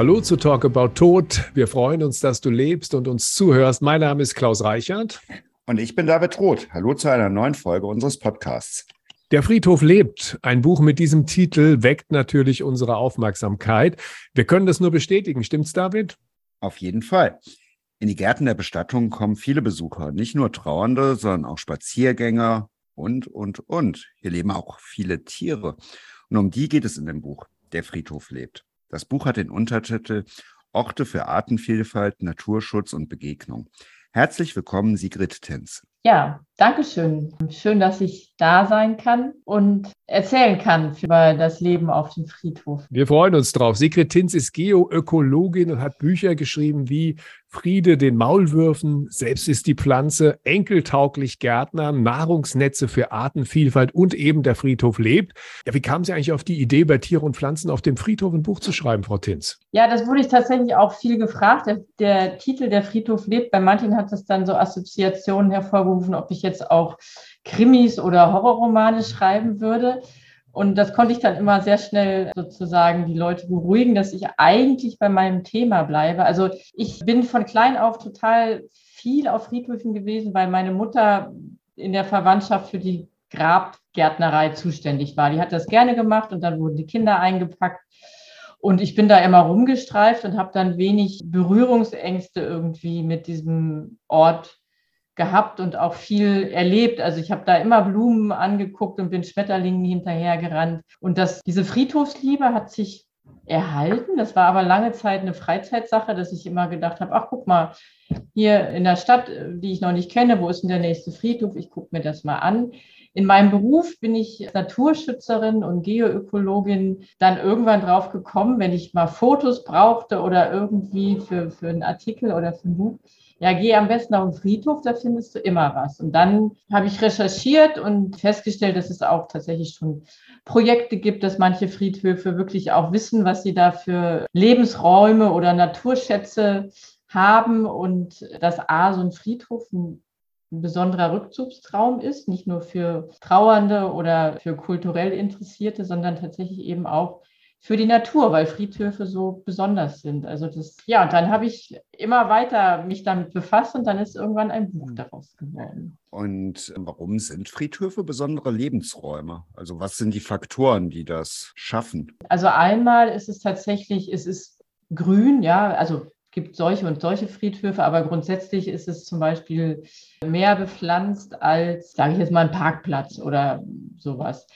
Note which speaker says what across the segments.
Speaker 1: Hallo zu Talk About Tod. Wir freuen uns, dass du lebst und uns zuhörst. Mein Name ist Klaus Reichert.
Speaker 2: Und ich bin David Roth. Hallo zu einer neuen Folge unseres Podcasts.
Speaker 1: Der Friedhof lebt. Ein Buch mit diesem Titel weckt natürlich unsere Aufmerksamkeit. Wir können das nur bestätigen. Stimmt's, David?
Speaker 2: Auf jeden Fall. In die Gärten der Bestattung kommen viele Besucher, nicht nur Trauernde, sondern auch Spaziergänger und, und, und. Hier leben auch viele Tiere. Und um die geht es in dem Buch. Der Friedhof lebt. Das Buch hat den Untertitel Orte für Artenvielfalt, Naturschutz und Begegnung. Herzlich willkommen, Sigrid Tenz.
Speaker 3: Ja, danke schön. Schön, dass ich da sein kann und erzählen kann über das Leben auf dem Friedhof.
Speaker 1: Wir freuen uns drauf. Sigrid Tinz ist Geoökologin und hat Bücher geschrieben wie Friede den Maulwürfen, selbst ist die Pflanze, enkeltauglich Gärtner, Nahrungsnetze für Artenvielfalt und eben der Friedhof lebt. Ja, wie kam Sie eigentlich auf die Idee, bei Tiere und Pflanzen auf dem Friedhof ein Buch zu schreiben, Frau Tinz?
Speaker 3: Ja, das wurde ich tatsächlich auch viel gefragt. Der, der Titel Der Friedhof lebt, bei manchen hat das dann so Assoziationen hervorgerufen, ob ich jetzt auch Krimis oder Horrorromane schreiben würde. Und das konnte ich dann immer sehr schnell sozusagen die Leute beruhigen, dass ich eigentlich bei meinem Thema bleibe. Also ich bin von klein auf total viel auf Friedhöfen gewesen, weil meine Mutter in der Verwandtschaft für die Grabgärtnerei zuständig war. Die hat das gerne gemacht und dann wurden die Kinder eingepackt. Und ich bin da immer rumgestreift und habe dann wenig Berührungsängste irgendwie mit diesem Ort gehabt und auch viel erlebt. Also ich habe da immer Blumen angeguckt und bin Schmetterlingen hinterhergerannt. Und das, diese Friedhofsliebe hat sich erhalten. Das war aber lange Zeit eine Freizeitsache, dass ich immer gedacht habe, ach guck mal, hier in der Stadt, die ich noch nicht kenne, wo ist denn der nächste Friedhof? Ich gucke mir das mal an. In meinem Beruf bin ich Naturschützerin und Geoökologin dann irgendwann drauf gekommen, wenn ich mal Fotos brauchte oder irgendwie für, für einen Artikel oder für ein Buch, ja, geh am besten auf den Friedhof, da findest du immer was. Und dann habe ich recherchiert und festgestellt, dass es auch tatsächlich schon Projekte gibt, dass manche Friedhöfe wirklich auch wissen, was sie da für Lebensräume oder Naturschätze haben und dass A, so ein Friedhof ein, ein besonderer Rückzugstraum ist, nicht nur für Trauernde oder für kulturell Interessierte, sondern tatsächlich eben auch für die Natur, weil Friedhöfe so besonders sind. Also das, ja, und dann habe ich immer weiter mich damit befasst und dann ist irgendwann ein Buch daraus geworden.
Speaker 2: Und warum sind Friedhöfe besondere Lebensräume? Also was sind die Faktoren, die das schaffen?
Speaker 3: Also einmal ist es tatsächlich, es ist grün, ja, also gibt solche und solche Friedhöfe, aber grundsätzlich ist es zum Beispiel mehr bepflanzt als, sage ich jetzt mal, ein Parkplatz oder sowas.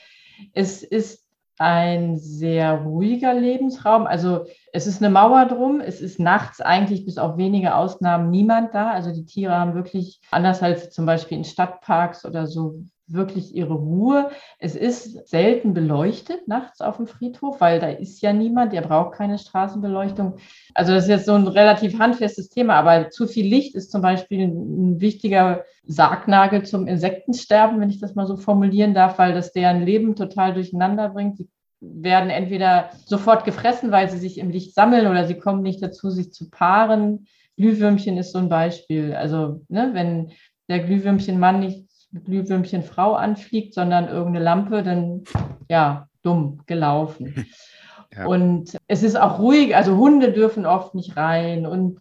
Speaker 3: Es ist ein sehr ruhiger Lebensraum. Also es ist eine Mauer drum. Es ist nachts eigentlich bis auf wenige Ausnahmen niemand da. Also die Tiere haben wirklich, anders als zum Beispiel in Stadtparks oder so, wirklich ihre Ruhe. Es ist selten beleuchtet nachts auf dem Friedhof, weil da ist ja niemand, der braucht keine Straßenbeleuchtung. Also das ist jetzt so ein relativ handfestes Thema, aber zu viel Licht ist zum Beispiel ein wichtiger Sargnagel zum Insektensterben, wenn ich das mal so formulieren darf, weil das deren Leben total durcheinander bringt. Sie werden entweder sofort gefressen, weil sie sich im Licht sammeln oder sie kommen nicht dazu, sich zu paaren. Glühwürmchen ist so ein Beispiel. Also, ne, wenn der Glühwürmchenmann nicht Glühwürmchenfrau anfliegt, sondern irgendeine Lampe, dann ja, dumm gelaufen. Ja. Und es ist auch ruhig, also Hunde dürfen oft nicht rein und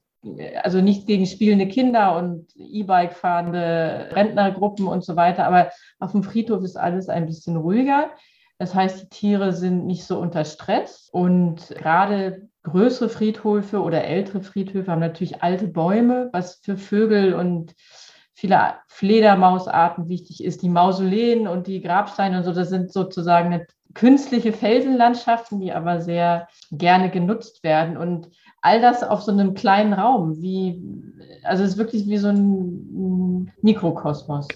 Speaker 3: also nicht gegen spielende Kinder und E-Bike fahrende Rentnergruppen und so weiter, aber auf dem Friedhof ist alles ein bisschen ruhiger. Das heißt, die Tiere sind nicht so unter Stress und gerade größere Friedhöfe oder ältere Friedhöfe haben natürlich alte Bäume, was für Vögel und viele Fledermausarten wichtig ist. Die Mausoleen und die Grabsteine und so, das sind sozusagen künstliche Felsenlandschaften, die aber sehr gerne genutzt werden. Und all das auf so einem kleinen Raum, wie, also es ist wirklich wie so ein Mikrokosmos.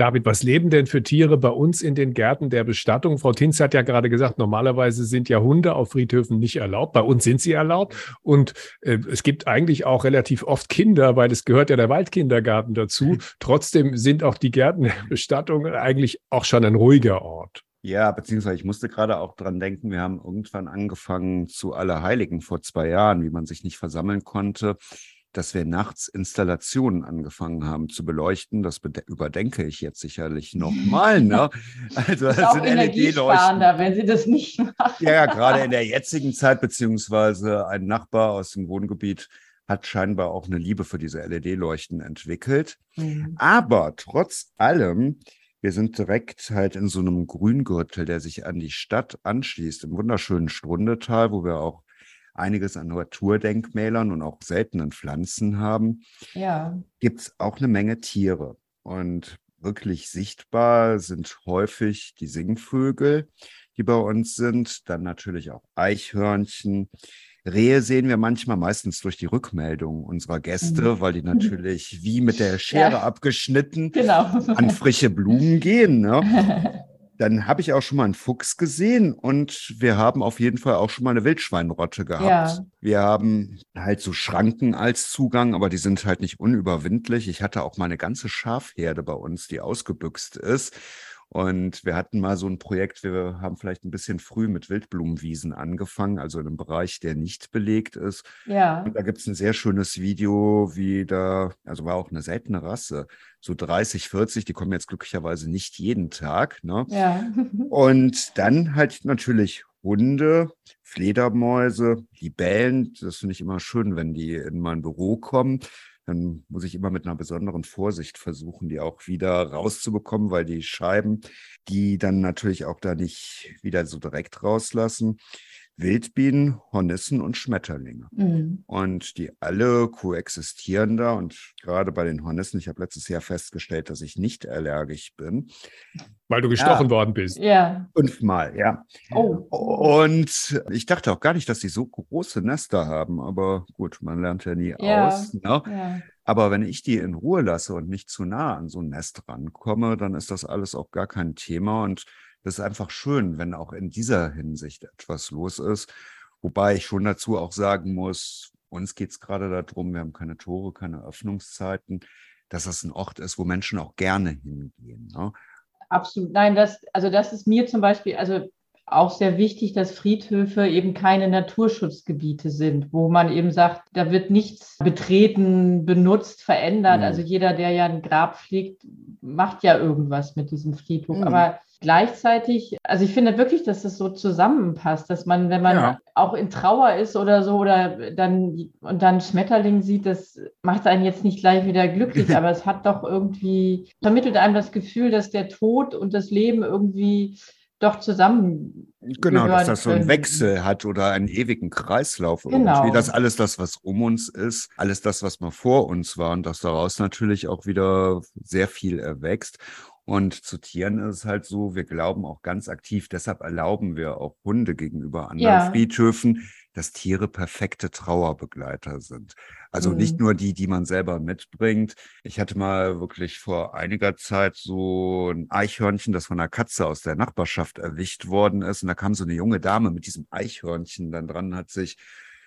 Speaker 1: David, was leben denn für Tiere bei uns in den Gärten der Bestattung? Frau Tinz hat ja gerade gesagt, normalerweise sind ja Hunde auf Friedhöfen nicht erlaubt. Bei uns sind sie erlaubt. Und äh, es gibt eigentlich auch relativ oft Kinder, weil es gehört ja der Waldkindergarten dazu. Trotzdem sind auch die Gärten der Bestattung eigentlich auch schon ein ruhiger Ort.
Speaker 2: Ja, beziehungsweise ich musste gerade auch dran denken, wir haben irgendwann angefangen zu Allerheiligen vor zwei Jahren, wie man sich nicht versammeln konnte dass wir nachts Installationen angefangen haben zu beleuchten. Das überdenke ich jetzt sicherlich nochmal. Ne?
Speaker 3: Also das auch LED-Leuchten. wenn Sie das nicht machen.
Speaker 2: Ja, ja, gerade in der jetzigen Zeit, beziehungsweise ein Nachbar aus dem Wohngebiet hat scheinbar auch eine Liebe für diese LED-Leuchten entwickelt. Mhm. Aber trotz allem, wir sind direkt halt in so einem Grüngürtel, der sich an die Stadt anschließt, im wunderschönen Strundetal, wo wir auch einiges an Naturdenkmälern und auch seltenen Pflanzen haben,
Speaker 3: ja.
Speaker 2: gibt es auch eine Menge Tiere. Und wirklich sichtbar sind häufig die Singvögel, die bei uns sind, dann natürlich auch Eichhörnchen. Rehe sehen wir manchmal meistens durch die Rückmeldung unserer Gäste, mhm. weil die natürlich wie mit der Schere ja. abgeschnitten
Speaker 3: genau.
Speaker 2: an frische Blumen gehen. Ne? Dann habe ich auch schon mal einen Fuchs gesehen und wir haben auf jeden Fall auch schon mal eine Wildschweinrotte gehabt. Ja. Wir haben halt so Schranken als Zugang, aber die sind halt nicht unüberwindlich. Ich hatte auch mal eine ganze Schafherde bei uns, die ausgebüxt ist. Und wir hatten mal so ein Projekt, wir haben vielleicht ein bisschen früh mit Wildblumenwiesen angefangen, also in einem Bereich, der nicht belegt ist.
Speaker 3: Ja.
Speaker 2: Und da gibt es ein sehr schönes Video, wie da, also war auch eine seltene Rasse, so 30, 40, die kommen jetzt glücklicherweise nicht jeden Tag. Ne?
Speaker 3: Ja.
Speaker 2: Und dann halt natürlich Hunde, Fledermäuse, Libellen. Das finde ich immer schön, wenn die in mein Büro kommen dann muss ich immer mit einer besonderen Vorsicht versuchen, die auch wieder rauszubekommen, weil die Scheiben, die dann natürlich auch da nicht wieder so direkt rauslassen, Wildbienen, Hornissen und Schmetterlinge. Mhm. Und die alle koexistieren da. Und gerade bei den Hornissen, ich habe letztes Jahr festgestellt, dass ich nicht allergisch bin.
Speaker 1: Weil du gestochen ja. worden bist.
Speaker 3: Ja.
Speaker 2: Fünfmal, ja.
Speaker 3: Oh.
Speaker 2: Und ich dachte auch gar nicht, dass die so große Nester haben. Aber gut, man lernt ja nie ja. aus. Ne? Ja. Aber wenn ich die in Ruhe lasse und nicht zu nah an so ein Nest rankomme, dann ist das alles auch gar kein Thema. Und das ist einfach schön, wenn auch in dieser Hinsicht etwas los ist. Wobei ich schon dazu auch sagen muss, uns geht es gerade darum, wir haben keine Tore, keine Öffnungszeiten, dass das ein Ort ist, wo Menschen auch gerne hingehen. Ne?
Speaker 3: Absolut. Nein, das, also das ist mir zum Beispiel, also auch sehr wichtig, dass Friedhöfe eben keine Naturschutzgebiete sind, wo man eben sagt, da wird nichts betreten, benutzt, verändert. Mhm. Also jeder, der ja ein Grab pflegt, macht ja irgendwas mit diesem Friedhof. Mhm. Aber gleichzeitig, also ich finde wirklich, dass das so zusammenpasst, dass man, wenn man ja. auch in Trauer ist oder so oder dann und dann Schmetterling sieht, das macht einen jetzt nicht gleich wieder glücklich, aber es hat doch irgendwie, vermittelt einem das Gefühl, dass der Tod und das Leben irgendwie doch zusammen.
Speaker 2: Genau, dass das so einen Wechsel hat oder einen ewigen Kreislauf.
Speaker 3: Genau.
Speaker 2: Irgendwie. Das alles das, was um uns ist, alles das, was mal vor uns war und dass daraus natürlich auch wieder sehr viel erwächst. Und zu Tieren ist es halt so, wir glauben auch ganz aktiv, deshalb erlauben wir auch Hunde gegenüber anderen ja. Friedhöfen, dass Tiere perfekte Trauerbegleiter sind. Also mhm. nicht nur die, die man selber mitbringt. Ich hatte mal wirklich vor einiger Zeit so ein Eichhörnchen, das von einer Katze aus der Nachbarschaft erwischt worden ist. Und da kam so eine junge Dame mit diesem Eichhörnchen dann dran, hat sich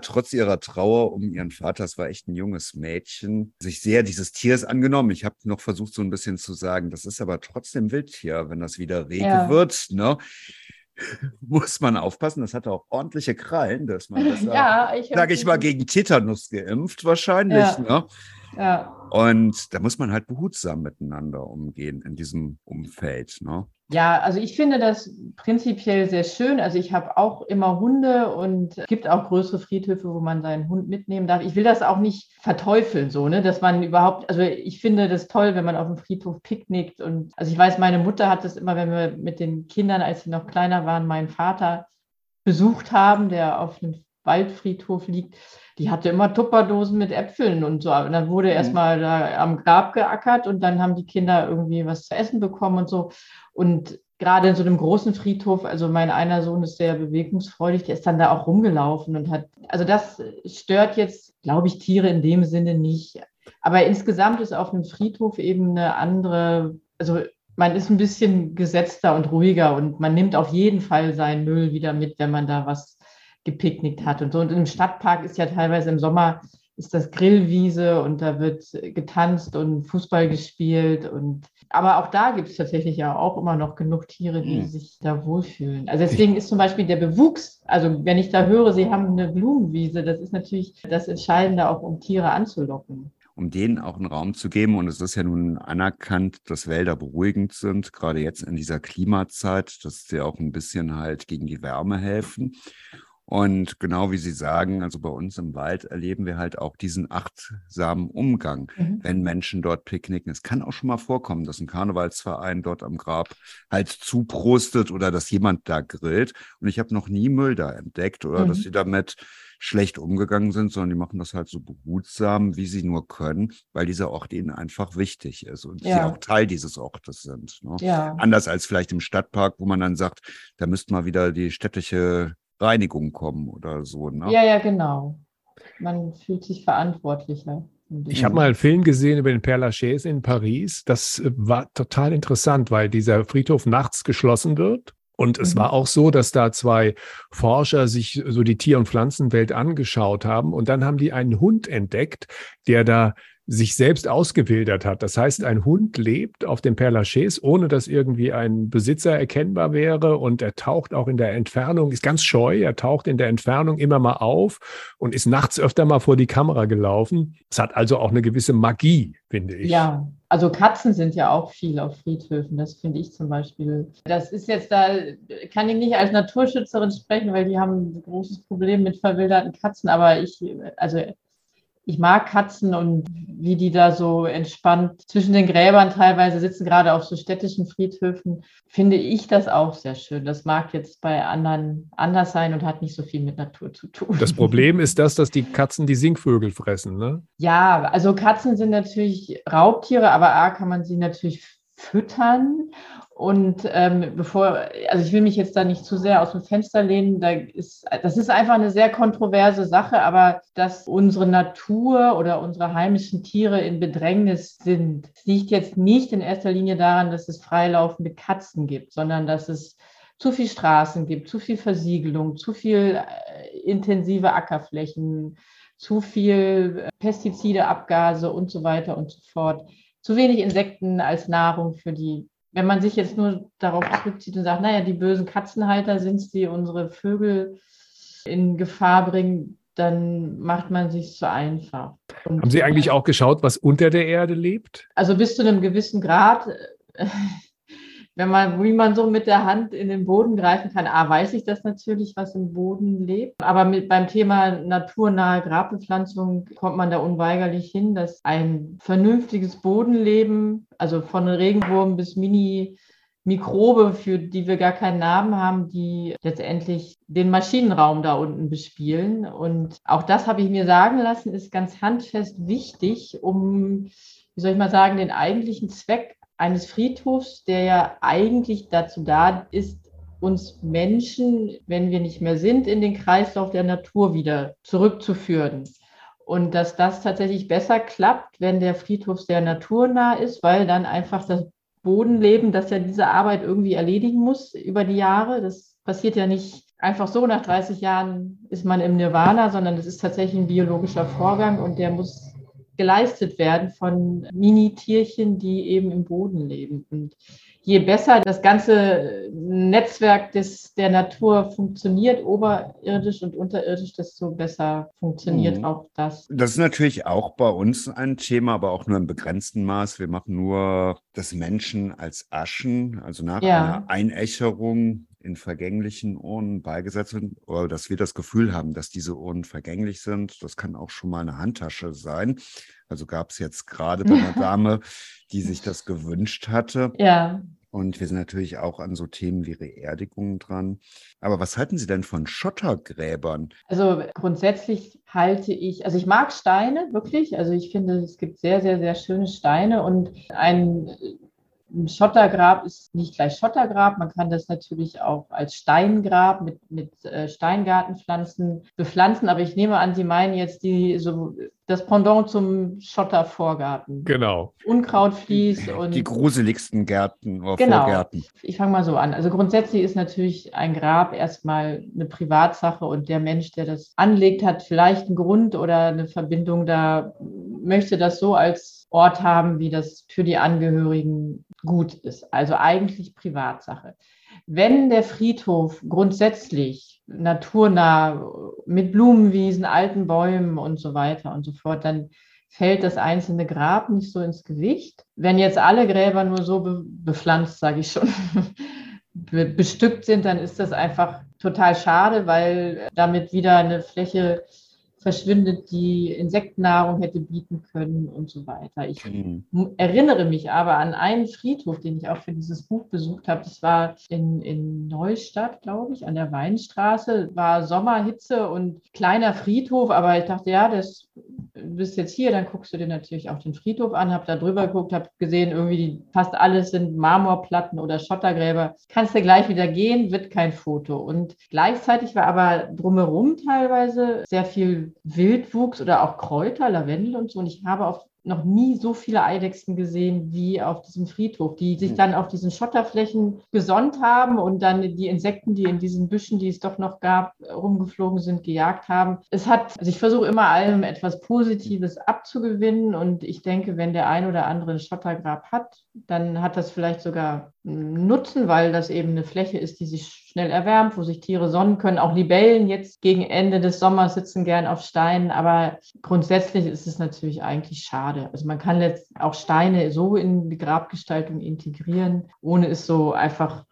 Speaker 2: trotz ihrer Trauer um ihren Vater, es war echt ein junges Mädchen, sich sehr dieses Tiers angenommen. Ich habe noch versucht, so ein bisschen zu sagen, das ist aber trotzdem Wildtier, wenn das wieder rege ja. wird. Ne? muss man aufpassen. Das hat auch ordentliche Krallen, dass man das, ja, sage ich mal, gegen Tetanus geimpft wahrscheinlich. Ja. Ne?
Speaker 3: Ja.
Speaker 2: Und da muss man halt behutsam miteinander umgehen in diesem Umfeld. Ne?
Speaker 3: Ja, also ich finde das prinzipiell sehr schön. Also ich habe auch immer Hunde und es gibt auch größere Friedhöfe, wo man seinen Hund mitnehmen darf. Ich will das auch nicht verteufeln, so, ne, dass man überhaupt, also ich finde das toll, wenn man auf dem Friedhof picknickt und also ich weiß, meine Mutter hat das immer, wenn wir mit den Kindern, als sie noch kleiner waren, meinen Vater besucht haben, der auf einem Waldfriedhof liegt, die hatte immer Tupperdosen mit Äpfeln und so. Und dann wurde mhm. erstmal da am Grab geackert und dann haben die Kinder irgendwie was zu essen bekommen und so. Und gerade in so einem großen Friedhof, also mein einer Sohn ist sehr bewegungsfreudig, der ist dann da auch rumgelaufen und hat, also das stört jetzt, glaube ich, Tiere in dem Sinne nicht. Aber insgesamt ist auf einem Friedhof eben eine andere, also man ist ein bisschen gesetzter und ruhiger und man nimmt auf jeden Fall seinen Müll wieder mit, wenn man da was gepicknickt hat und so. Und im Stadtpark ist ja teilweise im Sommer ist das Grillwiese und da wird getanzt und Fußball gespielt. Und aber auch da gibt es tatsächlich ja auch immer noch genug Tiere, die mhm. sich da wohlfühlen. Also deswegen ist zum Beispiel der Bewuchs, also wenn ich da höre, sie haben eine Blumenwiese, das ist natürlich das Entscheidende auch, um Tiere anzulocken
Speaker 2: um denen auch einen Raum zu geben. Und es ist ja nun anerkannt, dass Wälder beruhigend sind, gerade jetzt in dieser Klimazeit, dass sie auch ein bisschen halt gegen die Wärme helfen. Und genau wie Sie sagen, also bei uns im Wald erleben wir halt auch diesen achtsamen Umgang, mhm. wenn Menschen dort picknicken. Es kann auch schon mal vorkommen, dass ein Karnevalsverein dort am Grab halt zuprostet oder dass jemand da grillt. Und ich habe noch nie Müll da entdeckt oder mhm. dass sie damit schlecht umgegangen sind, sondern die machen das halt so behutsam, wie sie nur können, weil dieser Ort ihnen einfach wichtig ist und ja. sie auch Teil dieses Ortes sind. Ne? Ja. Anders als vielleicht im Stadtpark, wo man dann sagt, da müsste mal wieder die städtische Reinigung kommen oder so. Ne?
Speaker 3: Ja, ja, genau. Man fühlt sich verantwortlicher.
Speaker 1: Ich habe mal einen Film gesehen über den Père Lachaise in Paris. Das äh, war total interessant, weil dieser Friedhof nachts geschlossen wird. Und es mhm. war auch so, dass da zwei Forscher sich so die Tier- und Pflanzenwelt angeschaut haben. Und dann haben die einen Hund entdeckt, der da sich selbst ausgewildert hat. Das heißt, ein Hund lebt auf dem Père Lachaise, ohne dass irgendwie ein Besitzer erkennbar wäre und er taucht auch in der Entfernung, ist ganz scheu, er taucht in der Entfernung immer mal auf und ist nachts öfter mal vor die Kamera gelaufen. Es hat also auch eine gewisse Magie, finde ich.
Speaker 3: Ja, also Katzen sind ja auch viel auf Friedhöfen, das finde ich zum Beispiel. Das ist jetzt da, kann ich nicht als Naturschützerin sprechen, weil die haben ein großes Problem mit verwilderten Katzen, aber ich, also ich mag Katzen und wie die da so entspannt zwischen den Gräbern teilweise sitzen, gerade auf so städtischen Friedhöfen, finde ich das auch sehr schön. Das mag jetzt bei anderen anders sein und hat nicht so viel mit Natur zu tun.
Speaker 1: Das Problem ist das, dass die Katzen die Singvögel fressen, ne?
Speaker 3: Ja, also Katzen sind natürlich Raubtiere, aber A kann man sie natürlich füttern und ähm, bevor, also ich will mich jetzt da nicht zu sehr aus dem Fenster lehnen, da ist, das ist einfach eine sehr kontroverse Sache, aber dass unsere Natur oder unsere heimischen Tiere in Bedrängnis sind, liegt jetzt nicht in erster Linie daran, dass es freilaufende Katzen gibt, sondern dass es zu viel Straßen gibt, zu viel Versiegelung, zu viel äh, intensive Ackerflächen, zu viel äh, Pestizide, Abgase und so weiter und so fort. Zu wenig Insekten als Nahrung für die wenn man sich jetzt nur darauf zurückzieht und sagt, naja, die bösen Katzenhalter sind es, die unsere Vögel in Gefahr bringen, dann macht man sich zu einfach.
Speaker 1: Und Haben Sie eigentlich auch geschaut, was unter der Erde lebt?
Speaker 3: Also bis zu einem gewissen Grad wenn man, wie man so mit der Hand in den Boden greifen kann, A, weiß ich das natürlich, was im Boden lebt. Aber mit, beim Thema naturnahe Grabbepflanzung kommt man da unweigerlich hin, dass ein vernünftiges Bodenleben, also von Regenwurm bis Mini, Mikrobe, für die wir gar keinen Namen haben, die letztendlich den Maschinenraum da unten bespielen. Und auch das habe ich mir sagen lassen, ist ganz handfest wichtig, um, wie soll ich mal sagen, den eigentlichen Zweck eines Friedhofs, der ja eigentlich dazu da ist, uns Menschen, wenn wir nicht mehr sind, in den Kreislauf der Natur wieder zurückzuführen. Und dass das tatsächlich besser klappt, wenn der Friedhof sehr naturnah ist, weil dann einfach das Bodenleben, das ja diese Arbeit irgendwie erledigen muss über die Jahre, das passiert ja nicht einfach so, nach 30 Jahren ist man im Nirvana, sondern das ist tatsächlich ein biologischer Vorgang und der muss geleistet werden von Mini-Tierchen, die eben im Boden leben. Und je besser das ganze Netzwerk des, der Natur funktioniert, oberirdisch und unterirdisch, desto besser funktioniert mhm. auch das.
Speaker 2: Das ist natürlich auch bei uns ein Thema, aber auch nur im begrenzten Maß. Wir machen nur das Menschen als Aschen, also nach ja. einer Einächerung in vergänglichen Urnen beigesetzt sind, oder dass wir das Gefühl haben, dass diese Urnen vergänglich sind. Das kann auch schon mal eine Handtasche sein. Also gab es jetzt gerade bei einer Dame, die sich das gewünscht hatte.
Speaker 3: Ja.
Speaker 2: Und wir sind natürlich auch an so Themen wie Beerdigungen dran. Aber was halten Sie denn von Schottergräbern?
Speaker 3: Also grundsätzlich halte ich, also ich mag Steine wirklich. Also ich finde, es gibt sehr, sehr, sehr schöne Steine und ein ein Schottergrab ist nicht gleich Schottergrab. Man kann das natürlich auch als Steingrab mit, mit äh, Steingartenpflanzen bepflanzen. Aber ich nehme an, Sie meinen jetzt die so das Pendant zum Schottervorgarten.
Speaker 1: Genau.
Speaker 3: Unkrautvlies und.
Speaker 2: Die gruseligsten Gärten oder
Speaker 3: genau.
Speaker 2: Vorgärten.
Speaker 3: Ich fange mal so an. Also grundsätzlich ist natürlich ein Grab erstmal eine Privatsache und der Mensch, der das anlegt, hat vielleicht einen Grund oder eine Verbindung da, möchte das so als Ort haben, wie das für die Angehörigen gut ist. Also eigentlich Privatsache. Wenn der Friedhof grundsätzlich naturnah mit Blumenwiesen, alten Bäumen und so weiter und so fort, dann fällt das einzelne Grab nicht so ins Gewicht. Wenn jetzt alle Gräber nur so be bepflanzt, sage ich schon, be bestückt sind, dann ist das einfach total schade, weil damit wieder eine Fläche verschwindet, die Insektennahrung hätte bieten können und so weiter. Ich mhm. erinnere mich aber an einen Friedhof, den ich auch für dieses Buch besucht habe. Das war in, in Neustadt, glaube ich, an der Weinstraße. War Sommerhitze und kleiner Friedhof, aber ich dachte, ja, das du bist jetzt hier, dann guckst du dir natürlich auch den Friedhof an, hab da drüber geguckt, hab gesehen, irgendwie fast alles sind Marmorplatten oder Schottergräber. Kannst du gleich wieder gehen, wird kein Foto. Und gleichzeitig war aber drumherum teilweise sehr viel Wildwuchs oder auch Kräuter, Lavendel und so. Und ich habe auf noch nie so viele Eidechsen gesehen wie auf diesem Friedhof, die sich dann auf diesen Schotterflächen gesonnt haben und dann die Insekten, die in diesen Büschen, die es doch noch gab, rumgeflogen sind, gejagt haben. Es hat, also ich versuche immer allem etwas Positives abzugewinnen und ich denke, wenn der ein oder andere ein Schottergrab hat, dann hat das vielleicht sogar einen Nutzen, weil das eben eine Fläche ist, die sich schnell erwärmt, wo sich Tiere sonnen können. Auch Libellen jetzt gegen Ende des Sommers sitzen gern auf Steinen, aber grundsätzlich ist es natürlich eigentlich schade. Also man kann jetzt auch Steine so in die Grabgestaltung integrieren, ohne es so einfach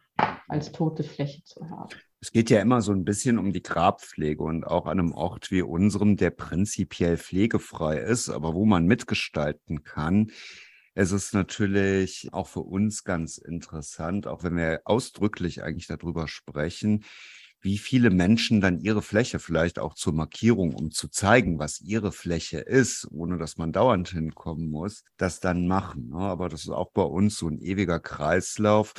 Speaker 3: als tote Fläche zu haben.
Speaker 2: Es geht ja immer so ein bisschen um die Grabpflege und auch an einem Ort wie unserem, der prinzipiell pflegefrei ist, aber wo man mitgestalten kann. Es ist natürlich auch für uns ganz interessant, auch wenn wir ausdrücklich eigentlich darüber sprechen, wie viele Menschen dann ihre Fläche vielleicht auch zur Markierung, um zu zeigen, was ihre Fläche ist, ohne dass man dauernd hinkommen muss, das dann machen. Ne? Aber das ist auch bei uns so ein ewiger Kreislauf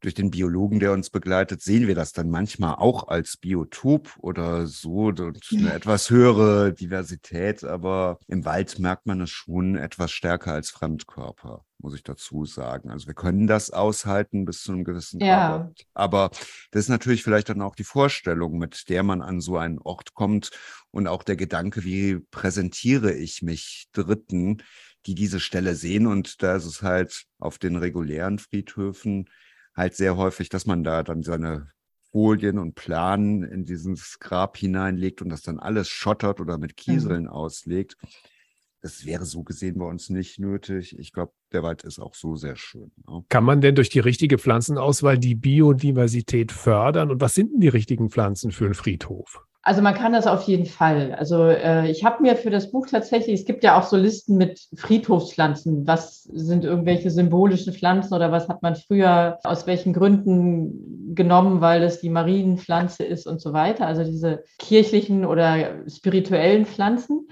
Speaker 2: durch den Biologen, der uns begleitet, sehen wir das dann manchmal auch als Biotop oder so und eine etwas höhere Diversität, aber im Wald merkt man es schon etwas stärker als Fremdkörper, muss ich dazu sagen. Also wir können das aushalten bis zu einem gewissen
Speaker 3: ja. Grad.
Speaker 2: Aber das ist natürlich vielleicht dann auch die Vorstellung, mit der man an so einen Ort kommt und auch der Gedanke, wie präsentiere ich mich Dritten, die diese Stelle sehen. Und da ist es halt auf den regulären Friedhöfen halt sehr häufig, dass man da dann seine Folien und Planen in dieses Grab hineinlegt und das dann alles schottert oder mit Kieseln mhm. auslegt. Das wäre so gesehen bei uns nicht nötig. Ich glaube, der Wald ist auch so sehr schön.
Speaker 1: Ne? Kann man denn durch die richtige Pflanzenauswahl die Biodiversität fördern? Und was sind denn die richtigen Pflanzen für einen Friedhof?
Speaker 3: Also man kann das auf jeden Fall. Also äh, ich habe mir für das Buch tatsächlich, es gibt ja auch so Listen mit Friedhofspflanzen. Was sind irgendwelche symbolischen Pflanzen oder was hat man früher aus welchen Gründen genommen, weil es die Marienpflanze ist und so weiter. Also diese kirchlichen oder spirituellen Pflanzen.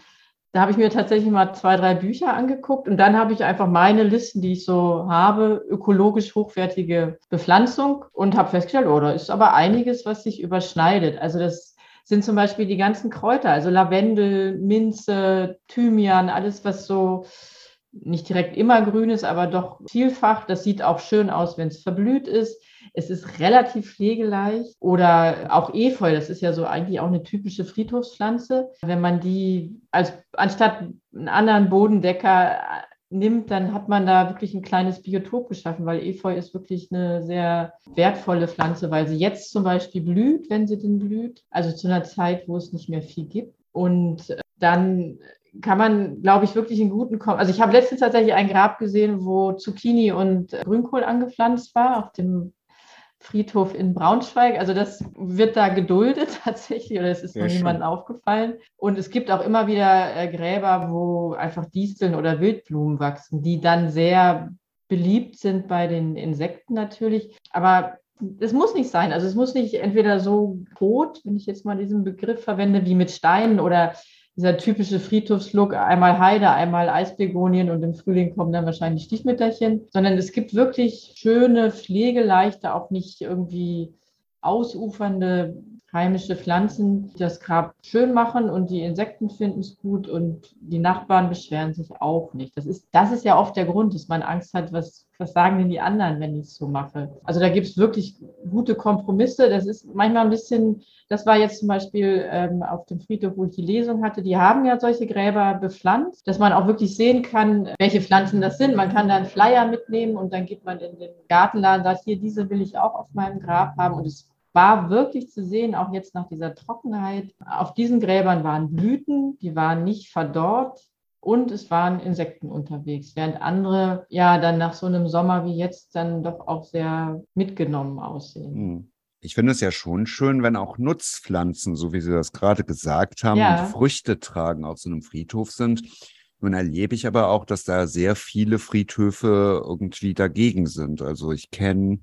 Speaker 3: Da habe ich mir tatsächlich mal zwei, drei Bücher angeguckt und dann habe ich einfach meine Listen, die ich so habe, ökologisch hochwertige Bepflanzung und habe festgestellt, oh, da ist aber einiges, was sich überschneidet. Also das sind zum Beispiel die ganzen Kräuter, also Lavendel, Minze, Thymian, alles, was so nicht direkt immer grün ist, aber doch vielfach. Das sieht auch schön aus, wenn es verblüht ist. Es ist relativ pflegeleicht. Oder auch Efeu, das ist ja so eigentlich auch eine typische Friedhofspflanze. Wenn man die als anstatt einen anderen Bodendecker nimmt, dann hat man da wirklich ein kleines Biotop geschaffen, weil Efeu ist wirklich eine sehr wertvolle Pflanze, weil sie jetzt zum Beispiel blüht, wenn sie denn blüht, also zu einer Zeit, wo es nicht mehr viel gibt. Und dann kann man, glaube ich, wirklich einen guten Kom Also ich habe letztens tatsächlich ein Grab gesehen, wo Zucchini und Grünkohl angepflanzt war auf dem Friedhof in Braunschweig. Also das wird da geduldet tatsächlich oder es ist Sehr noch niemandem aufgefallen. Und es gibt auch immer wieder äh, Gräber, wo einfach Disteln oder Wildblumen wachsen, die dann sehr beliebt sind bei den Insekten natürlich. Aber es muss nicht sein. Also es muss nicht entweder so rot, wenn ich jetzt mal diesen Begriff verwende, wie mit Steinen oder dieser typische Friedhofslook, einmal Heide, einmal Eisbegonien und im Frühling kommen dann wahrscheinlich Stiefmütterchen, sondern es gibt wirklich schöne, pflegeleichte, auch nicht irgendwie ausufernde heimische Pflanzen, das Grab schön machen und die Insekten finden es gut und die Nachbarn beschweren sich auch nicht. Das ist, das ist ja oft der Grund, dass man Angst hat, was, was sagen denn die anderen, wenn ich es so mache. Also da gibt es wirklich gute Kompromisse. Das ist manchmal ein bisschen, das war jetzt zum Beispiel ähm, auf dem Friedhof, wo ich die Lesung hatte, die haben ja solche Gräber bepflanzt, dass man auch wirklich sehen kann, welche Pflanzen das sind. Man kann da einen Flyer mitnehmen und dann geht man in den Gartenladen, sagt, hier, diese will ich auch auf meinem Grab haben und es war wirklich zu sehen, auch jetzt nach dieser Trockenheit. Auf diesen Gräbern waren Blüten, die waren nicht verdorrt und es waren Insekten unterwegs, während andere ja dann nach so einem Sommer wie jetzt dann doch auch sehr mitgenommen aussehen. Hm.
Speaker 2: Ich finde es ja schon schön, wenn auch Nutzpflanzen, so wie Sie das gerade gesagt haben, ja. und Früchte tragen auf so einem Friedhof sind. Nun erlebe ich aber auch, dass da sehr viele Friedhöfe irgendwie dagegen sind. Also ich kenne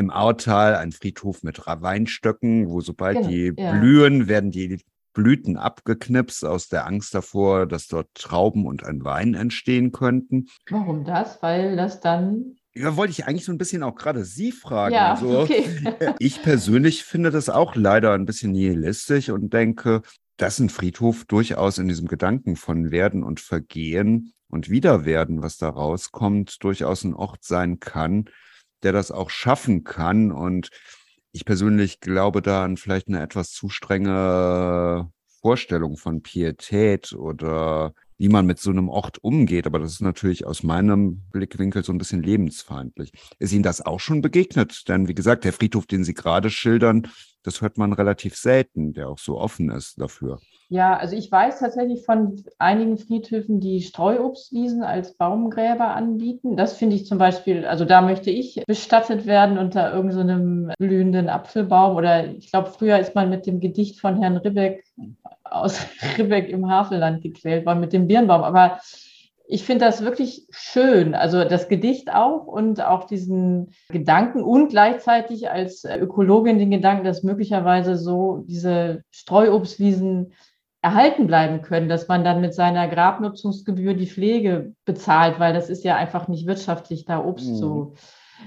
Speaker 2: im Autal ein Friedhof mit Weinstöcken, wo sobald genau, die ja. blühen, werden die Blüten abgeknipst aus der Angst davor, dass dort Trauben und ein Wein entstehen könnten.
Speaker 3: Warum das? Weil das dann
Speaker 2: ja, wollte ich eigentlich so ein bisschen auch gerade Sie fragen. Ja, also, okay. ich persönlich finde das auch leider ein bisschen nihilistisch und denke, dass ein Friedhof durchaus in diesem Gedanken von Werden und Vergehen und Wiederwerden, was da rauskommt, durchaus ein Ort sein kann, der das auch schaffen kann. Und ich persönlich glaube da an vielleicht eine etwas zu strenge Vorstellung von Pietät oder wie man mit so einem Ort umgeht. Aber das ist natürlich aus meinem Blickwinkel so ein bisschen lebensfeindlich. Ist Ihnen das auch schon begegnet? Denn wie gesagt, der Friedhof, den Sie gerade schildern, das hört man relativ selten, der auch so offen ist dafür.
Speaker 3: Ja, also ich weiß tatsächlich von einigen Friedhöfen, die Streuobstwiesen als Baumgräber anbieten. Das finde ich zum Beispiel, also da möchte ich bestattet werden unter irgendeinem so blühenden Apfelbaum. Oder ich glaube, früher ist man mit dem Gedicht von Herrn Ribbeck aus Ribbeck im Havelland gequält worden, mit dem Birnbaum. Aber ich finde das wirklich schön. Also das Gedicht auch und auch diesen Gedanken und gleichzeitig als Ökologin den Gedanken, dass möglicherweise so diese Streuobstwiesen erhalten bleiben können, dass man dann mit seiner Grabnutzungsgebühr die Pflege bezahlt, weil das ist ja einfach nicht wirtschaftlich, da Obst mhm. zu,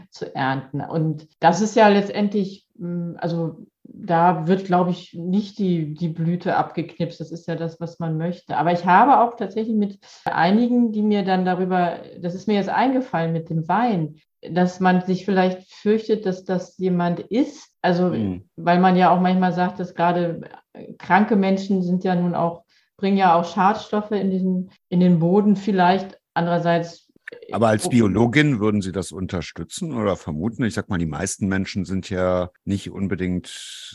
Speaker 3: zu ernten. Und das ist ja letztendlich, hm, also da wird, glaube ich, nicht die, die Blüte abgeknipst. Das ist ja das, was man möchte. Aber ich habe auch tatsächlich mit einigen, die mir dann darüber, das ist mir jetzt eingefallen mit dem Wein, dass man sich vielleicht fürchtet, dass das jemand ist. Also, mhm. weil man ja auch manchmal sagt, dass gerade kranke Menschen sind ja nun auch, bringen ja auch Schadstoffe in, diesen, in den Boden vielleicht. Andererseits
Speaker 2: aber als Biologin würden Sie das unterstützen oder vermuten? Ich sag mal, die meisten Menschen sind ja nicht unbedingt,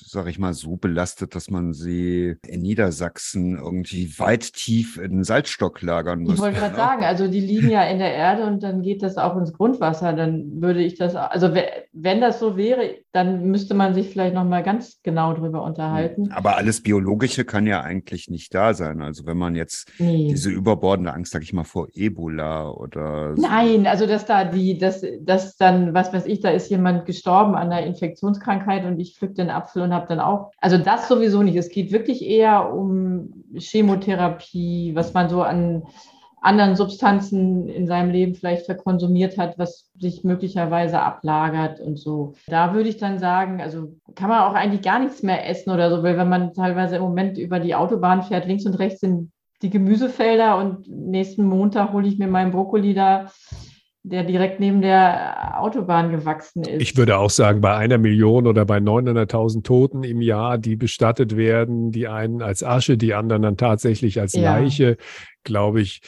Speaker 2: sag ich mal, so belastet, dass man sie in Niedersachsen irgendwie weit tief in den Salzstock lagern muss.
Speaker 3: Ich wollte gerade sagen, also die liegen ja in der Erde und dann geht das auch ins Grundwasser. Dann würde ich das, also wenn das so wäre, dann müsste man sich vielleicht nochmal ganz genau drüber unterhalten.
Speaker 2: Aber alles Biologische kann ja eigentlich nicht da sein. Also wenn man jetzt nee. diese überbordende Angst, sag ich mal, vor Ebola oder
Speaker 3: Nein, also dass da die, dass, dass dann, was weiß ich, da ist jemand gestorben an einer Infektionskrankheit und ich pflück den Apfel und habe dann auch, also das sowieso nicht. Es geht wirklich eher um Chemotherapie, was man so an anderen Substanzen in seinem Leben vielleicht verkonsumiert hat, was sich möglicherweise ablagert und so. Da würde ich dann sagen, also kann man auch eigentlich gar nichts mehr essen oder so, weil wenn man teilweise im Moment über die Autobahn fährt, links und rechts sind die Gemüsefelder und nächsten Montag hole ich mir meinen Brokkoli da, der direkt neben der Autobahn gewachsen ist.
Speaker 1: Ich würde auch sagen, bei einer Million oder bei 900.000 Toten im Jahr, die bestattet werden, die einen als Asche, die anderen dann tatsächlich als ja. Leiche, glaube ich,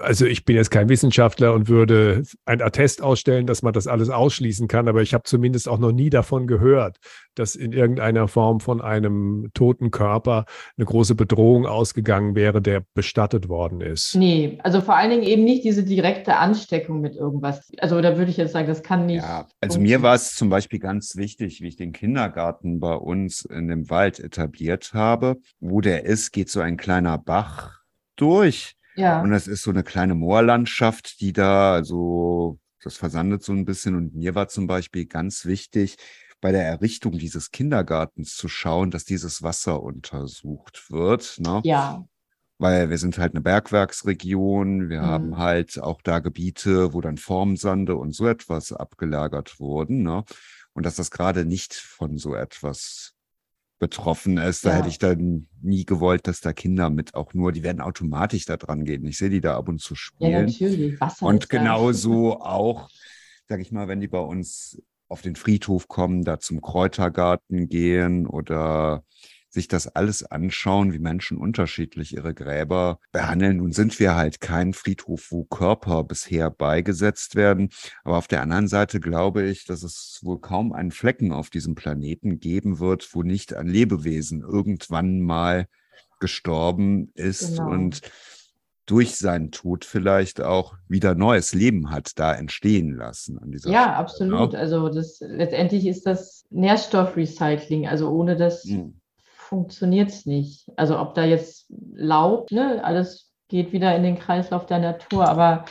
Speaker 1: also ich bin jetzt kein Wissenschaftler und würde ein Attest ausstellen, dass man das alles ausschließen kann, aber ich habe zumindest auch noch nie davon gehört, dass in irgendeiner Form von einem toten Körper eine große Bedrohung ausgegangen wäre, der bestattet worden ist.
Speaker 3: Nee, also vor allen Dingen eben nicht diese direkte Ansteckung mit irgendwas. Also da würde ich jetzt sagen, das kann nicht. Ja,
Speaker 2: also mir war es zum Beispiel ganz wichtig, wie ich den Kindergarten bei uns in dem Wald etabliert habe. Wo der ist, geht so ein kleiner Bach durch ja. Und das ist so eine kleine Moorlandschaft, die da, also das versandet so ein bisschen. Und mir war zum Beispiel ganz wichtig, bei der Errichtung dieses Kindergartens zu schauen, dass dieses Wasser untersucht wird. Ne?
Speaker 3: Ja.
Speaker 2: weil wir sind halt eine Bergwerksregion. Wir mhm. haben halt auch da Gebiete, wo dann Formsande und so etwas abgelagert wurden. Ne? Und dass das gerade nicht von so etwas betroffen ist, da hätte ich dann nie gewollt, dass da Kinder mit auch nur, die werden automatisch da dran gehen. Ich sehe die da ab und zu spielen. Ja, natürlich. Wasser und genauso auch, sag ich mal, wenn die bei uns auf den Friedhof kommen, da zum Kräutergarten gehen oder sich das alles anschauen, wie Menschen unterschiedlich ihre Gräber behandeln. Nun sind wir halt kein Friedhof, wo Körper bisher beigesetzt werden. Aber auf der anderen Seite glaube ich, dass es wohl kaum einen Flecken auf diesem Planeten geben wird, wo nicht ein Lebewesen irgendwann mal gestorben ist genau. und durch seinen Tod vielleicht auch wieder neues Leben hat da entstehen lassen.
Speaker 3: Ja, Stelle, absolut. Ne? Also das letztendlich ist das Nährstoffrecycling. Also ohne das hm. Funktioniert es nicht. Also ob da jetzt Laub, ne, alles geht wieder in den Kreislauf der Natur, aber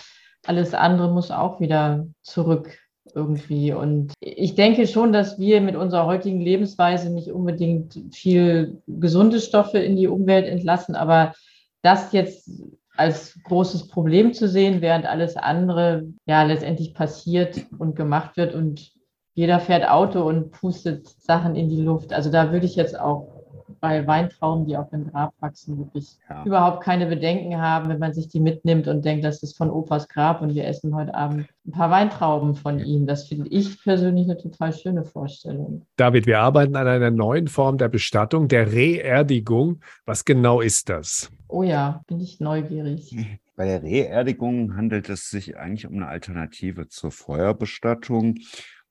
Speaker 3: alles andere muss auch wieder zurück irgendwie. Und ich denke schon, dass wir mit unserer heutigen Lebensweise nicht unbedingt viel gesunde Stoffe in die Umwelt entlassen, aber das jetzt als großes Problem zu sehen, während alles andere ja letztendlich passiert und gemacht wird und jeder fährt Auto und pustet Sachen in die Luft. Also da würde ich jetzt auch bei Weintrauben, die auf dem Grab wachsen, wirklich ja. überhaupt keine Bedenken haben, wenn man sich die mitnimmt und denkt, das ist von Opas Grab und wir essen heute Abend ein paar Weintrauben von ihm. Das finde ich persönlich eine total schöne Vorstellung.
Speaker 1: David, wir arbeiten an einer neuen Form der Bestattung, der Reerdigung. Was genau ist das?
Speaker 3: Oh ja, bin ich neugierig.
Speaker 2: Bei der Reerdigung handelt es sich eigentlich um eine Alternative zur Feuerbestattung,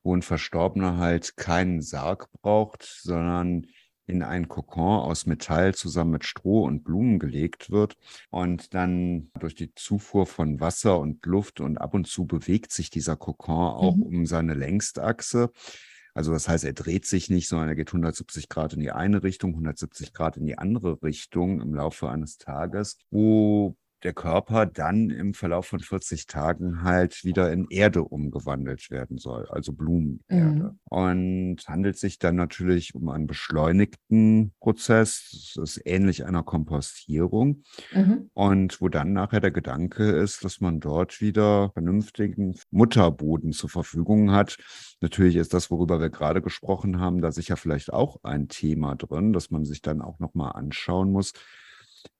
Speaker 2: wo ein Verstorbener halt keinen Sarg braucht, sondern in ein Kokon aus Metall zusammen mit Stroh und Blumen gelegt wird. Und dann durch die Zufuhr von Wasser und Luft und ab und zu bewegt sich dieser Kokon auch mhm. um seine Längstachse also das heißt, er dreht sich nicht, sondern er geht 170 Grad in die eine Richtung, 170 Grad in die andere Richtung im Laufe eines Tages, wo der Körper dann im Verlauf von 40 Tagen halt wieder in Erde umgewandelt werden soll, also Blumenerde. Mhm. Und handelt sich dann natürlich um einen beschleunigten Prozess. Das ist ähnlich einer Kompostierung. Mhm. Und wo dann nachher der Gedanke ist, dass man dort wieder vernünftigen Mutterboden zur Verfügung hat. Natürlich ist das, worüber wir gerade gesprochen haben, da sicher vielleicht auch ein Thema drin, dass man sich dann auch nochmal anschauen muss,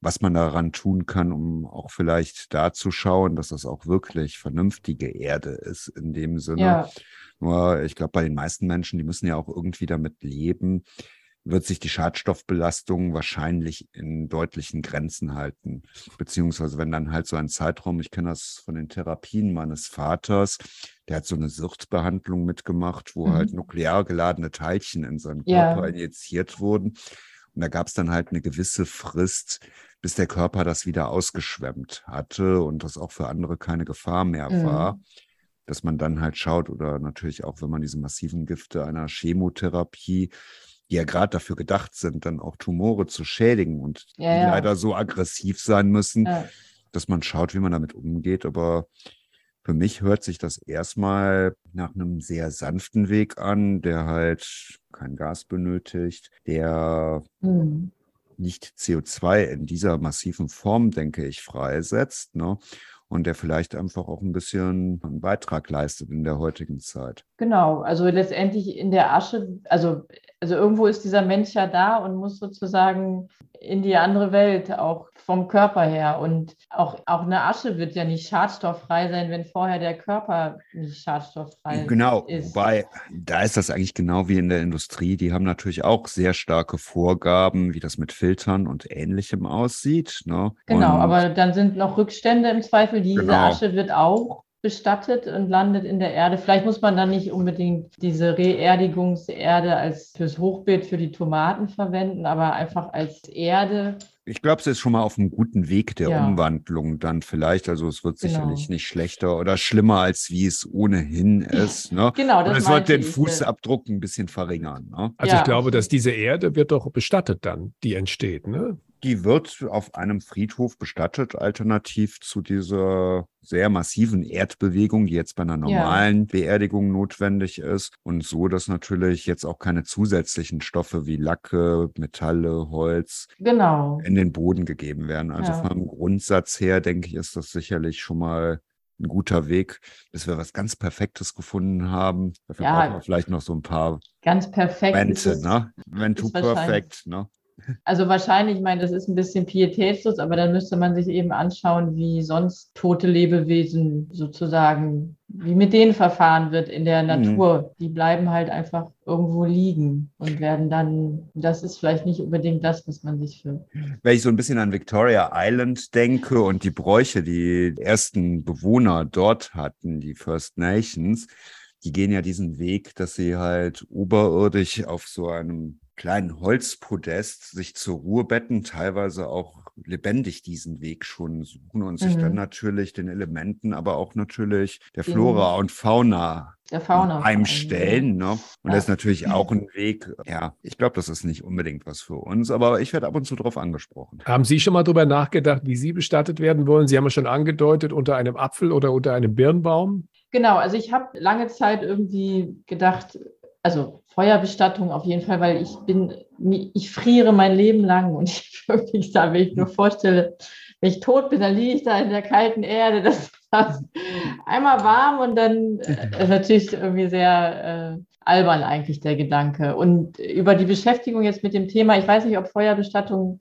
Speaker 2: was man daran tun kann, um auch vielleicht da zu schauen, dass das auch wirklich vernünftige Erde ist in dem Sinne. Ja. Nur ich glaube, bei den meisten Menschen, die müssen ja auch irgendwie damit leben, wird sich die Schadstoffbelastung wahrscheinlich in deutlichen Grenzen halten. Beziehungsweise wenn dann halt so ein Zeitraum, ich kenne das von den Therapien meines Vaters, der hat so eine Sirtbehandlung mitgemacht, wo mhm. halt nuklear geladene Teilchen in seinen Körper ja. injiziert wurden. Und da gab es dann halt eine gewisse Frist, bis der Körper das wieder ausgeschwemmt hatte und das auch für andere keine Gefahr mehr mhm. war. Dass man dann halt schaut oder natürlich auch, wenn man diese massiven Gifte einer Chemotherapie, die ja gerade dafür gedacht sind, dann auch Tumore zu schädigen und ja, die ja. leider so aggressiv sein müssen, ja. dass man schaut, wie man damit umgeht. Aber für mich hört sich das erstmal nach einem sehr sanften Weg an, der halt kein Gas benötigt, der mhm. Nicht CO2 in dieser massiven Form, denke ich, freisetzt. Ne? Und der vielleicht einfach auch ein bisschen einen Beitrag leistet in der heutigen Zeit.
Speaker 3: Genau, also letztendlich in der Asche, also, also irgendwo ist dieser Mensch ja da und muss sozusagen in die andere Welt, auch vom Körper her. Und auch, auch eine Asche wird ja nicht schadstofffrei sein, wenn vorher der Körper nicht schadstofffrei
Speaker 2: genau, ist. Genau, wobei da ist das eigentlich genau wie in der Industrie. Die haben natürlich auch sehr starke Vorgaben, wie das mit Filtern und Ähnlichem aussieht. Ne?
Speaker 3: Genau, und aber dann sind noch Rückstände im Zweifel. Diese genau. Asche wird auch bestattet und landet in der Erde. Vielleicht muss man dann nicht unbedingt diese Reerdigungserde als fürs Hochbeet für die Tomaten verwenden, aber einfach als Erde.
Speaker 2: Ich glaube, es ist schon mal auf einem guten Weg der ja. Umwandlung dann vielleicht. Also es wird genau. sicherlich nicht schlechter oder schlimmer, als wie es ohnehin ist. Ne? genau, das Und es wird den Fußabdruck ein bisschen verringern. Ne?
Speaker 1: Also ja. ich glaube, dass diese Erde wird doch bestattet dann, die entsteht. Ne?
Speaker 2: Die wird auf einem Friedhof bestattet, alternativ zu dieser sehr massiven Erdbewegung, die jetzt bei einer normalen ja. Beerdigung notwendig ist. Und so, dass natürlich jetzt auch keine zusätzlichen Stoffe wie Lacke, Metalle, Holz
Speaker 3: genau.
Speaker 2: in den Boden gegeben werden. Also ja. vom Grundsatz her, denke ich, ist das sicherlich schon mal ein guter Weg, bis wir was ganz Perfektes gefunden haben. Dafür ja, brauchen wir vielleicht noch so ein paar
Speaker 3: ganz perfekt
Speaker 2: Momente, ne? Wenn to perfect, ne?
Speaker 3: Also wahrscheinlich, ich meine, das ist ein bisschen pietätslos, aber dann müsste man sich eben anschauen, wie sonst tote Lebewesen sozusagen, wie mit denen verfahren wird in der mhm. Natur. Mhm. Die bleiben halt einfach irgendwo liegen und werden dann, das ist vielleicht nicht unbedingt das, was man sich für.
Speaker 2: Wenn ich so ein bisschen an Victoria Island denke und die Bräuche, die ersten Bewohner dort hatten, die First Nations, die gehen ja diesen Weg, dass sie halt oberirdisch auf so einem kleinen Holzpodest sich zur Ruhe betten, teilweise auch lebendig diesen Weg schon suchen und sich dann mhm. natürlich den Elementen, aber auch natürlich der Flora und Fauna
Speaker 3: der Fauna
Speaker 2: heimstellen. Ne? Und ja. das ist natürlich auch ein Weg. Ja, ich glaube, das ist nicht unbedingt was für uns, aber ich werde ab und zu darauf angesprochen.
Speaker 1: Haben Sie schon mal darüber nachgedacht, wie Sie bestattet werden wollen? Sie haben ja schon angedeutet, unter einem Apfel oder unter einem Birnbaum.
Speaker 3: Genau, also ich habe lange Zeit irgendwie gedacht, also Feuerbestattung auf jeden Fall, weil ich bin, ich friere mein Leben lang und ich wirklich da, wenn ich nur vorstelle, wenn ich tot bin, dann liege ich da in der kalten Erde, das ist einmal warm und dann äh, ist natürlich irgendwie sehr äh, albern eigentlich der Gedanke. Und über die Beschäftigung jetzt mit dem Thema, ich weiß nicht, ob Feuerbestattung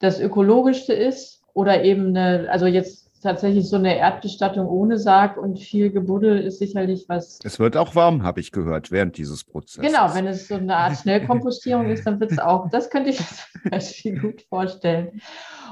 Speaker 3: das ökologischste ist oder eben eine, also jetzt tatsächlich so eine Erdbestattung ohne Sarg und viel Gebuddel ist sicherlich was.
Speaker 2: Es wird auch warm, habe ich gehört, während dieses Prozesses.
Speaker 3: Genau, wenn es so eine Art Schnellkompostierung ist, dann wird es auch, das könnte ich mir zum Beispiel gut vorstellen.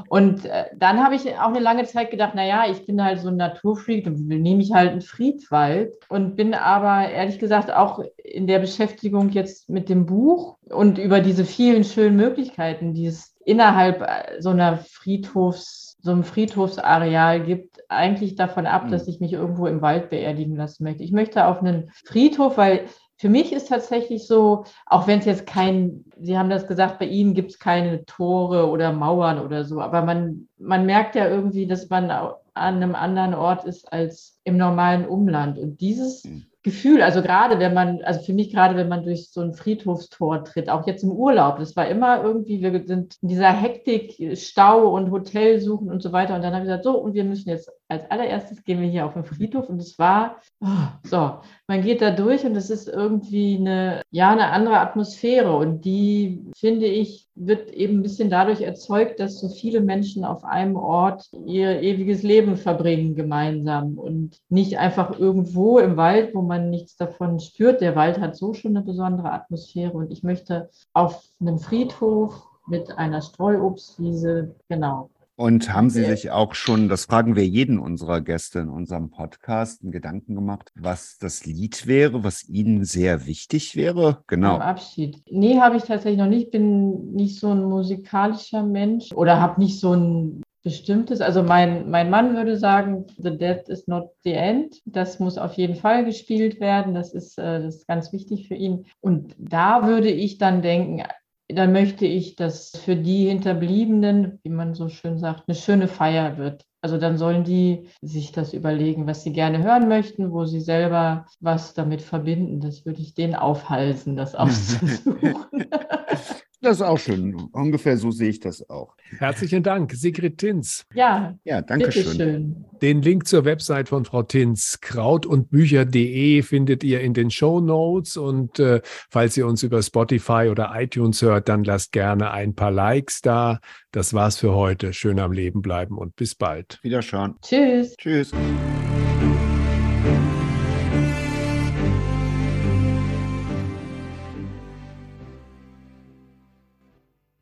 Speaker 3: Und äh, dann habe ich auch eine lange Zeit gedacht, naja, ich bin halt so ein Naturfreak, dann nehme ich halt einen Friedwald und bin aber ehrlich gesagt auch in der Beschäftigung jetzt mit dem Buch und über diese vielen schönen Möglichkeiten, die es innerhalb äh, so einer Friedhofs so einem Friedhofsareal gibt, eigentlich davon ab, mhm. dass ich mich irgendwo im Wald beerdigen lassen möchte. Ich möchte auf einen Friedhof, weil für mich ist tatsächlich so, auch wenn es jetzt kein, Sie haben das gesagt, bei Ihnen gibt es keine Tore oder Mauern oder so, aber man, man merkt ja irgendwie, dass man an einem anderen Ort ist als im normalen Umland. Und dieses mhm. Gefühl, also gerade wenn man, also für mich gerade wenn man durch so ein Friedhofstor tritt, auch jetzt im Urlaub, das war immer irgendwie, wir sind in dieser Hektik, Stau und Hotel suchen und so weiter. Und dann habe ich gesagt, so, und wir müssen jetzt als allererstes gehen wir hier auf den Friedhof und es war oh, so, man geht da durch und es ist irgendwie eine, ja, eine andere Atmosphäre und die, finde ich, wird eben ein bisschen dadurch erzeugt, dass so viele Menschen auf einem Ort ihr ewiges Leben verbringen gemeinsam und nicht einfach irgendwo im Wald, wo man nichts davon spürt. Der Wald hat so schon eine besondere Atmosphäre und ich möchte auf einem Friedhof mit einer Streuobstwiese, genau,
Speaker 2: und haben Sie sich auch schon, das fragen wir jeden unserer Gäste in unserem Podcast, einen Gedanken gemacht, was das Lied wäre, was Ihnen sehr wichtig wäre?
Speaker 3: Genau. Am Abschied. Nee, habe ich tatsächlich noch nicht. Bin nicht so ein musikalischer Mensch oder habe nicht so ein bestimmtes. Also mein, mein Mann würde sagen, The Death is not the end. Das muss auf jeden Fall gespielt werden. Das ist, äh, das ist ganz wichtig für ihn. Und da würde ich dann denken, dann möchte ich, dass für die Hinterbliebenen, wie man so schön sagt, eine schöne Feier wird. Also dann sollen die sich das überlegen, was sie gerne hören möchten, wo sie selber was damit verbinden. Das würde ich denen aufhalsen, das auszusuchen.
Speaker 2: Das ist auch schön. Ungefähr so sehe ich das auch.
Speaker 1: Herzlichen Dank, Sigrid Tinz.
Speaker 3: Ja,
Speaker 2: ja danke schön.
Speaker 1: Den Link zur Website von Frau Tinz, krautundbücher.de, findet ihr in den Show Notes. Und äh, falls ihr uns über Spotify oder iTunes hört, dann lasst gerne ein paar Likes da. Das war's für heute. Schön am Leben bleiben und bis bald.
Speaker 2: Wiederschauen.
Speaker 3: Tschüss.
Speaker 2: Tschüss.